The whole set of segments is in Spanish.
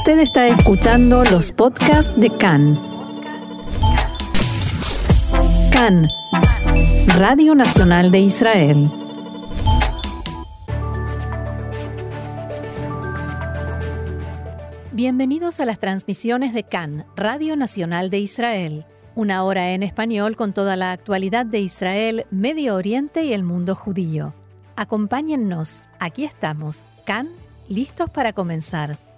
Usted está escuchando los podcasts de CAN. CAN, Radio Nacional de Israel. Bienvenidos a las transmisiones de CAN, Radio Nacional de Israel. Una hora en español con toda la actualidad de Israel, Medio Oriente y el mundo judío. Acompáñennos, aquí estamos, CAN, listos para comenzar.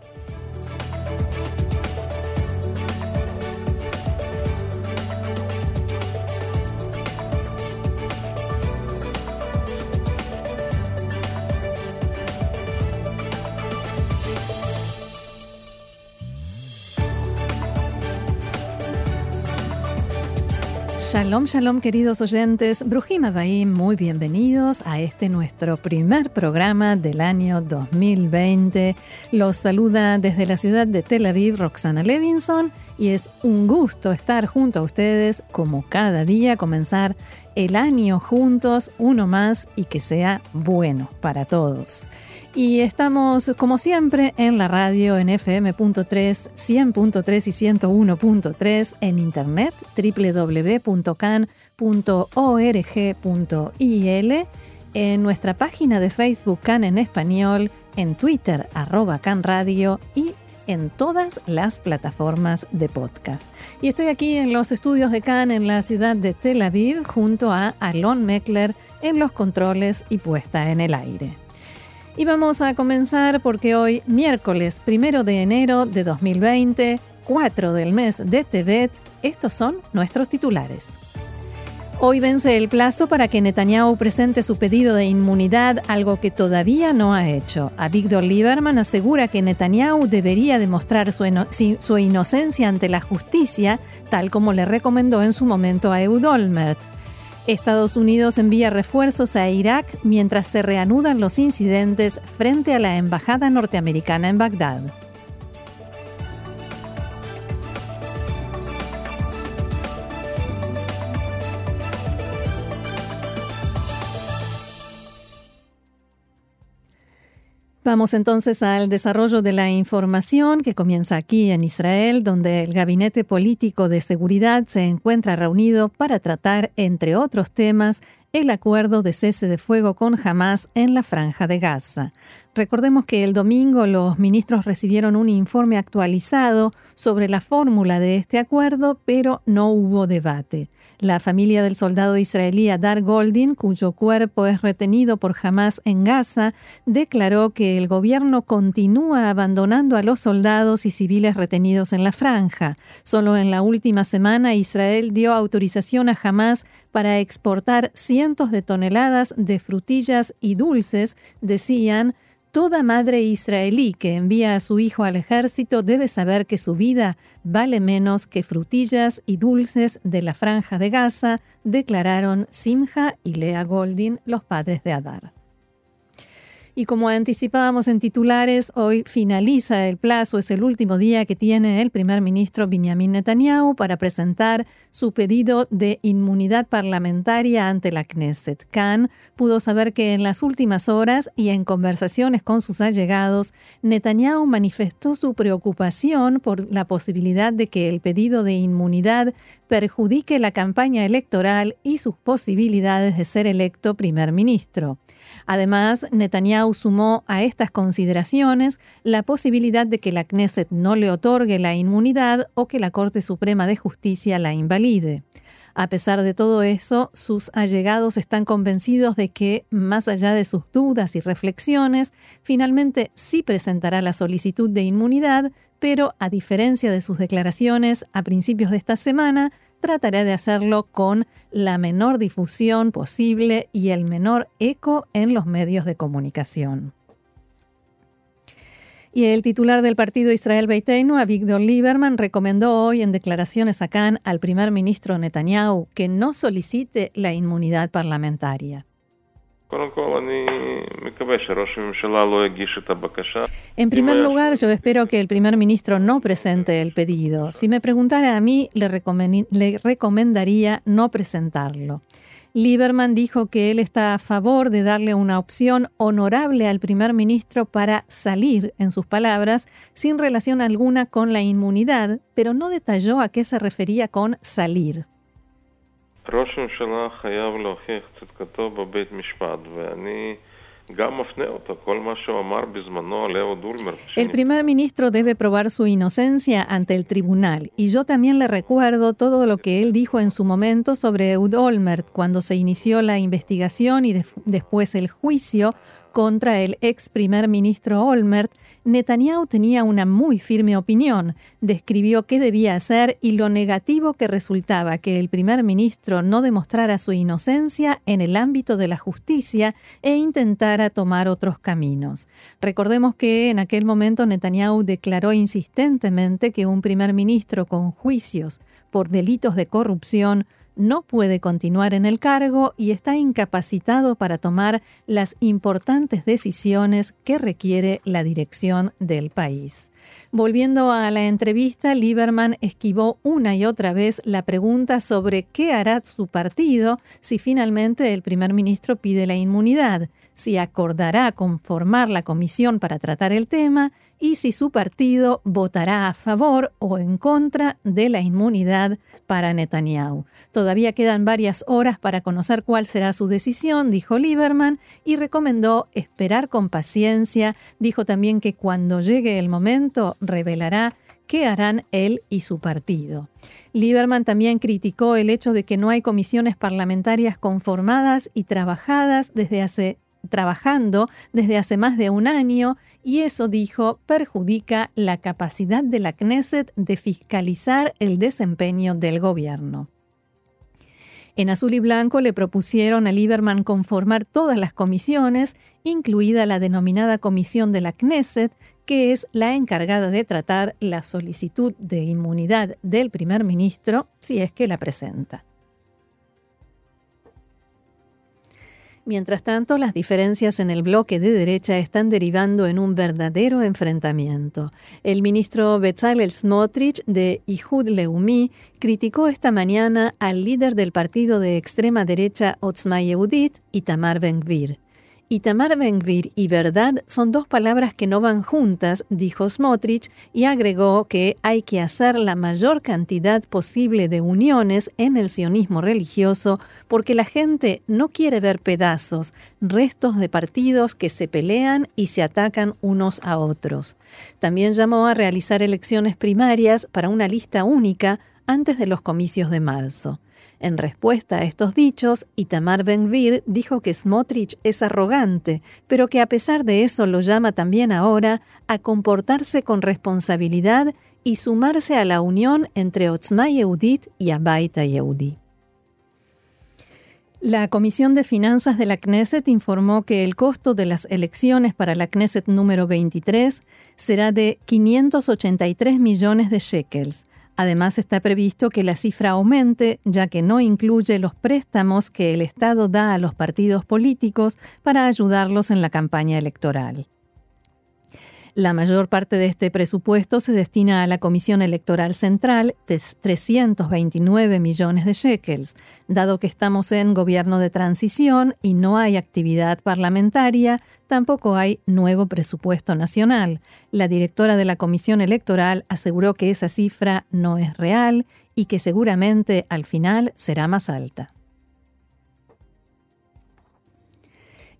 Shalom, shalom queridos oyentes, Brujima Baim, muy bienvenidos a este nuestro primer programa del año 2020. Los saluda desde la ciudad de Tel Aviv Roxana Levinson y es un gusto estar junto a ustedes como cada día, comenzar el año juntos, uno más y que sea bueno para todos. Y estamos, como siempre, en la radio en FM.3, 100.3 y 101.3, en internet www.can.org.il, en nuestra página de Facebook Can en español, en Twitter arroba Can Radio y en todas las plataformas de podcast. Y estoy aquí en los estudios de Can en la ciudad de Tel Aviv junto a Alon Meckler en los controles y puesta en el aire. Y vamos a comenzar porque hoy, miércoles primero de enero de 2020, 4 del mes de Tebet, estos son nuestros titulares. Hoy vence el plazo para que Netanyahu presente su pedido de inmunidad, algo que todavía no ha hecho. Avigdor Lieberman asegura que Netanyahu debería demostrar su, inocencia ante la justicia, tal como le recomendó en su momento a Eud Olmert. Estados Unidos envía refuerzos a Irak mientras se reanudan los incidentes frente a la embajada norteamericana en Bagdad. Vamos entonces al desarrollo de la información que comienza aquí en Israel, donde el Gabinete Político de Seguridad se encuentra reunido para tratar, entre otros temas, el acuerdo de cese de fuego con Hamas en la franja de Gaza. Recordemos que el domingo los ministros recibieron un informe actualizado sobre la fórmula de este acuerdo, pero no hubo debate. La familia del soldado israelí Adar Goldin, cuyo cuerpo es retenido por Hamas en Gaza, declaró que el gobierno continúa abandonando a los soldados y civiles retenidos en la franja. Solo en la última semana Israel dio autorización a Hamas para exportar cientos de toneladas de frutillas y dulces, decían, Toda madre israelí que envía a su hijo al ejército debe saber que su vida vale menos que frutillas y dulces de la franja de Gaza, declararon Simha y Lea Goldin, los padres de Adar. Y como anticipábamos en titulares, hoy finaliza el plazo, es el último día que tiene el primer ministro Benjamin Netanyahu para presentar su pedido de inmunidad parlamentaria ante la Knesset. Khan pudo saber que en las últimas horas y en conversaciones con sus allegados, Netanyahu manifestó su preocupación por la posibilidad de que el pedido de inmunidad perjudique la campaña electoral y sus posibilidades de ser electo primer ministro. Además, Netanyahu sumó a estas consideraciones la posibilidad de que la Knesset no le otorgue la inmunidad o que la Corte Suprema de Justicia la invalide. A pesar de todo eso, sus allegados están convencidos de que, más allá de sus dudas y reflexiones, finalmente sí presentará la solicitud de inmunidad, pero a diferencia de sus declaraciones a principios de esta semana, trataré de hacerlo con la menor difusión posible y el menor eco en los medios de comunicación. Y el titular del partido Israel Beiteinu, Avigdor Lieberman, recomendó hoy en declaraciones a Cannes al primer ministro Netanyahu que no solicite la inmunidad parlamentaria. En primer lugar, yo espero que el primer ministro no presente el pedido. Si me preguntara a mí, le, recomendaría no presentarlo. Lieberman dijo que él está a favor de darle una opción honorable al primer ministro para salir, en sus palabras, sin relación alguna con la inmunidad, pero no detalló a qué se refería con salir. El primer ministro debe probar su inocencia ante el tribunal y yo también le recuerdo todo lo que él dijo en su momento sobre Eud Olmert cuando se inició la investigación y después el juicio contra el ex primer ministro Olmert, Netanyahu tenía una muy firme opinión, describió qué debía hacer y lo negativo que resultaba que el primer ministro no demostrara su inocencia en el ámbito de la justicia e intentara tomar otros caminos. Recordemos que en aquel momento Netanyahu declaró insistentemente que un primer ministro con juicios por delitos de corrupción no puede continuar en el cargo y está incapacitado para tomar las importantes decisiones que requiere la dirección del país. Volviendo a la entrevista, Lieberman esquivó una y otra vez la pregunta sobre qué hará su partido si finalmente el primer ministro pide la inmunidad, si acordará conformar la comisión para tratar el tema y si su partido votará a favor o en contra de la inmunidad para Netanyahu. Todavía quedan varias horas para conocer cuál será su decisión, dijo Lieberman, y recomendó esperar con paciencia. Dijo también que cuando llegue el momento revelará qué harán él y su partido. Lieberman también criticó el hecho de que no hay comisiones parlamentarias conformadas y trabajadas desde hace trabajando desde hace más de un año y eso, dijo, perjudica la capacidad de la Knesset de fiscalizar el desempeño del gobierno. En azul y blanco le propusieron a Lieberman conformar todas las comisiones, incluida la denominada Comisión de la Knesset, que es la encargada de tratar la solicitud de inmunidad del primer ministro si es que la presenta. Mientras tanto, las diferencias en el bloque de derecha están derivando en un verdadero enfrentamiento. El ministro Bezalel Smotrich de Ihud Leumi criticó esta mañana al líder del partido de extrema derecha Otzma Yehudit, Itamar Ben-Gvir. Itamar Ben-Gvir y verdad son dos palabras que no van juntas, dijo Smotrich, y agregó que hay que hacer la mayor cantidad posible de uniones en el sionismo religioso porque la gente no quiere ver pedazos, restos de partidos que se pelean y se atacan unos a otros. También llamó a realizar elecciones primarias para una lista única antes de los comicios de marzo. En respuesta a estos dichos, Itamar Ben-Gvir dijo que Smotrich es arrogante, pero que a pesar de eso lo llama también ahora a comportarse con responsabilidad y sumarse a la unión entre Otzma Yehudit y Abaita Yehudi. La Comisión de Finanzas de la Knesset informó que el costo de las elecciones para la Knesset número 23 será de 583 millones de shekels, Además, está previsto que la cifra aumente, ya que no incluye los préstamos que el Estado da a los partidos políticos para ayudarlos en la campaña electoral. La mayor parte de este presupuesto se destina a la Comisión Electoral Central, de 329 millones de shekels. Dado que estamos en gobierno de transición y no hay actividad parlamentaria, tampoco hay nuevo presupuesto nacional. La directora de la Comisión Electoral aseguró que esa cifra no es real y que seguramente al final será más alta.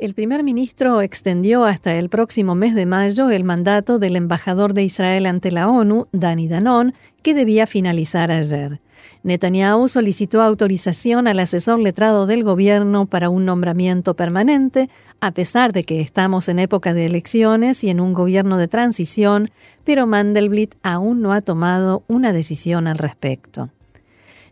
El primer ministro extendió hasta el próximo mes de mayo el mandato del embajador de Israel ante la ONU, Dani Danon, que debía finalizar ayer. Netanyahu solicitó autorización al asesor letrado del gobierno para un nombramiento permanente, a pesar de que estamos en época de elecciones y en un gobierno de transición, pero Mandelblit aún no ha tomado una decisión al respecto.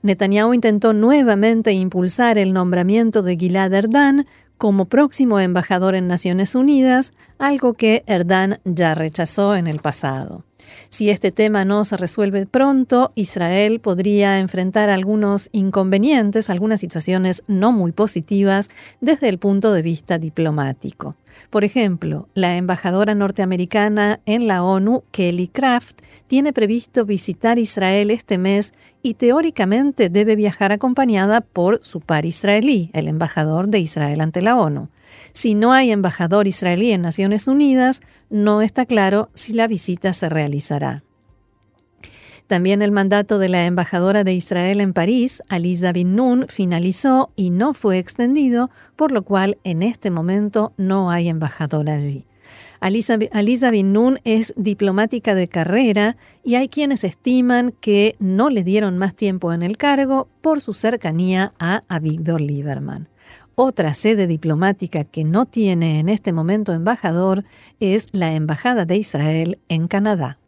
Netanyahu intentó nuevamente impulsar el nombramiento de Gilad Erdan como próximo embajador en Naciones Unidas, algo que Erdan ya rechazó en el pasado. Si este tema no se resuelve pronto, Israel podría enfrentar algunos inconvenientes, algunas situaciones no muy positivas desde el punto de vista diplomático. Por ejemplo, la embajadora norteamericana en la ONU, Kelly Craft, tiene previsto visitar Israel este mes y teóricamente debe viajar acompañada por su par israelí, el embajador de Israel ante la ONU. Si no hay embajador israelí en Naciones Unidas, no está claro si la visita se realizará. También el mandato de la embajadora de Israel en París, Aliza Bin Nun, finalizó y no fue extendido, por lo cual en este momento no hay embajador allí. Aliza, Bin Nun es diplomática de carrera y hay quienes estiman que no le dieron más tiempo en el cargo por su cercanía a Avigdor Lieberman. Otra sede diplomática que no tiene en este momento embajador es la Embajada de Israel en Canadá.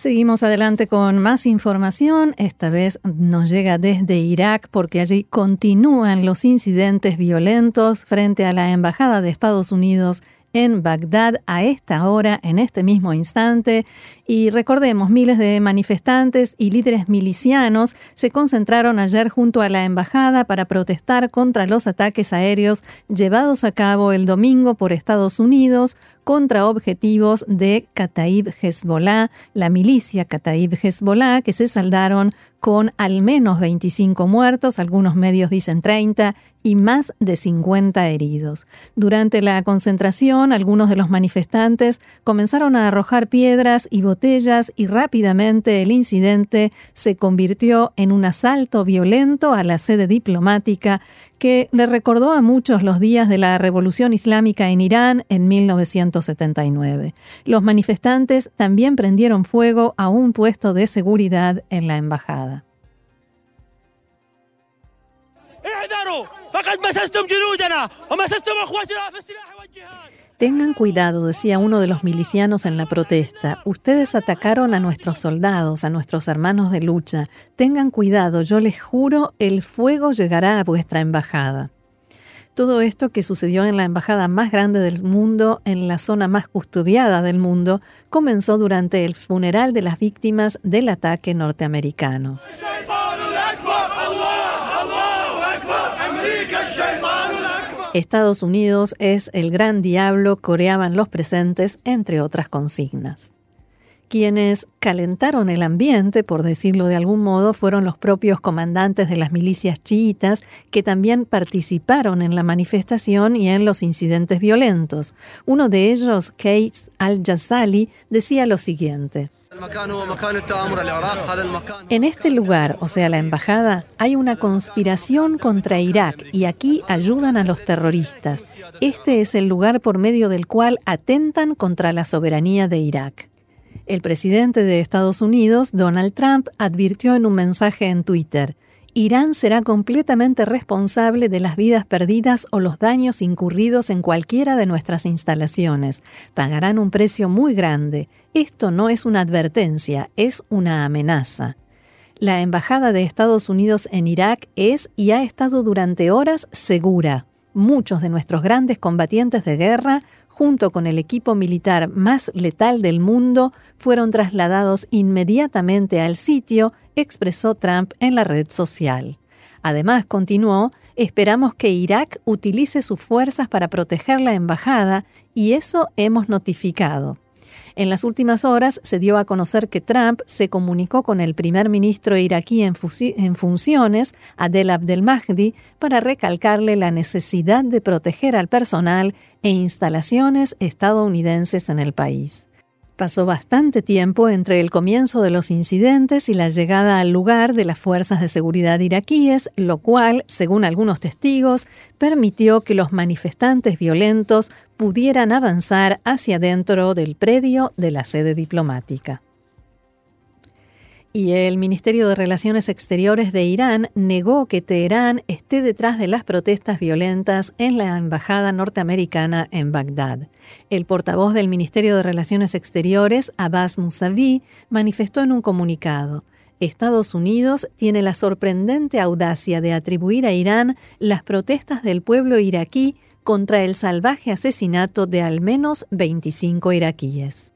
Seguimos adelante con más información. Esta vez nos llega desde Irak porque allí continúan los incidentes violentos frente a la Embajada de Estados Unidos Bagdad a esta hora, en este mismo instante. Y recordemos, miles de manifestantes y líderes milicianos se concentraron ayer junto a la embajada para protestar contra los ataques aéreos llevados a cabo el domingo por Estados Unidos contra objetivos de Kataib Hezbollah, la milicia Kataib Hezbollah, que se saldaron con al menos 25 muertos, algunos medios dicen 30, y más de 50 heridos. Durante la concentración, algunos de los manifestantes comenzaron a arrojar piedras y botellas y rápidamente el incidente se convirtió en un asalto violento a la sede diplomática que le recordó a muchos los días de la Revolución Islámica en Irán en 1979. Los manifestantes también prendieron fuego a un puesto de seguridad en la embajada. Tengan cuidado, decía uno de los milicianos en la protesta. Ustedes atacaron a nuestros soldados, a nuestros hermanos de lucha. Tengan cuidado, yo les juro, el fuego llegará a vuestra embajada. Todo esto que sucedió en la embajada más grande del mundo, en la zona más custodiada del mundo, comenzó durante el funeral de las víctimas del ataque norteamericano. Estados Unidos es el gran diablo, coreaban los presentes, entre otras consignas. Quienes calentaron el ambiente, por decirlo de algún modo, fueron los propios comandantes de las milicias chiitas que también participaron en la manifestación y en los incidentes violentos. Uno de ellos, Keith al-Jazali, decía lo siguiente. En este lugar, o sea, la embajada, hay una conspiración contra Irak y aquí ayudan a los terroristas. Este es el lugar por medio del cual atentan contra la soberanía de Irak. El presidente de Estados Unidos, Donald Trump, advirtió en un mensaje en Twitter, Irán será completamente responsable de las vidas perdidas o los daños incurridos en cualquiera de nuestras instalaciones. Pagarán un precio muy grande. Esto no es una advertencia, es una amenaza. La Embajada de Estados Unidos en Irak es y ha estado durante horas segura. Muchos de nuestros grandes combatientes de guerra junto con el equipo militar más letal del mundo, fueron trasladados inmediatamente al sitio, expresó Trump en la red social. Además, continuó, esperamos que Irak utilice sus fuerzas para proteger la embajada y eso hemos notificado. En las últimas horas se dio a conocer que Trump se comunicó con el primer ministro iraquí en, funciones, Adel Abdel Mahdi, para recalcarle la necesidad de proteger al personal e instalaciones estadounidenses en el país. Pasó bastante tiempo entre el comienzo de los incidentes y la llegada al lugar de las fuerzas de seguridad iraquíes, lo cual, según algunos testigos, permitió que los manifestantes violentos pudieran avanzar hacia dentro del predio de la sede diplomática. Y el Ministerio de Relaciones Exteriores de Irán negó que Teherán esté detrás de las protestas violentas en la Embajada norteamericana en Bagdad. El portavoz del Ministerio de Relaciones Exteriores, Abbas Mousavi, manifestó en un comunicado. Estados Unidos tiene la sorprendente audacia de atribuir a Irán las protestas del pueblo iraquí contra el salvaje asesinato de al menos 25 iraquíes.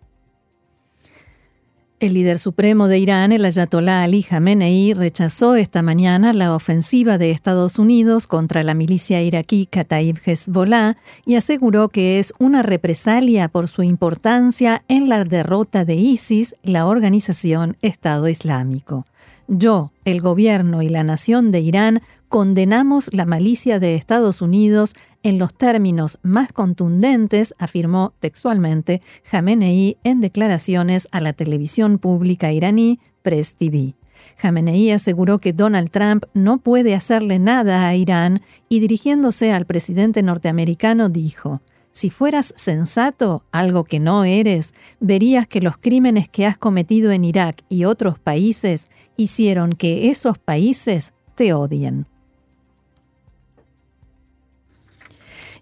El líder supremo de Irán, el ayatolá Ali Khamenei, rechazó esta mañana la ofensiva de Estados Unidos contra la milicia iraquí Kataib Hezbollah y aseguró que es una represalia por su importancia en la derrota de ISIS, la organización Estado Islámico. Yo, el gobierno y la nación de Irán condenamos la malicia de Estados Unidos en los términos más contundentes, afirmó textualmente Jamenei en declaraciones a la televisión pública iraní Press TV. Jamenei aseguró que Donald Trump no puede hacerle nada a Irán y dirigiéndose al presidente norteamericano dijo, si fueras sensato, algo que no eres, verías que los crímenes que has cometido en Irak y otros países hicieron que esos países te odien.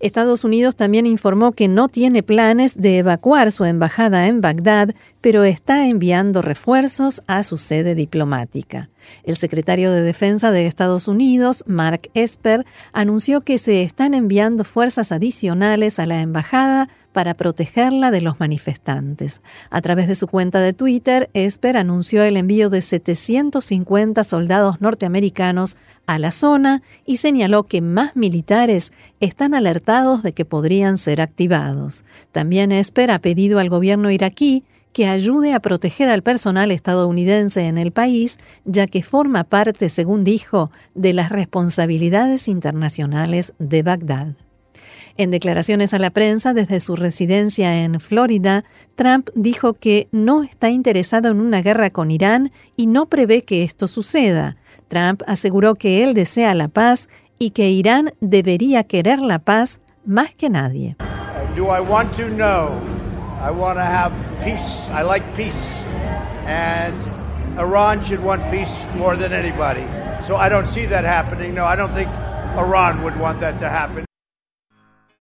Estados Unidos también informó que no tiene planes de evacuar su embajada en Bagdad, pero está enviando refuerzos a su sede diplomática. El secretario de Defensa de Estados Unidos, Mark Esper, anunció que se están enviando fuerzas adicionales a la embajada para protegerla de los manifestantes. A través de su cuenta de Twitter, Esper anunció el envío de 750 soldados norteamericanos a la zona y señaló que más militares están alertados de que podrían ser activados. También Esper ha pedido al gobierno iraquí que ayude a proteger al personal estadounidense en el país, ya que forma parte, según dijo, de las responsabilidades internacionales de Bagdad. En declaraciones a la prensa desde su residencia en Florida, Trump dijo que no está interesado en una guerra con Irán y no prevé que esto suceda. Trump aseguró que él desea la paz y que Irán debería querer la paz más que nadie. Do I want to know? I want to have peace. I like peace. And Iran should want peace more than anybody. So I don't see that happening. No, I don't think Iran would want that to happen.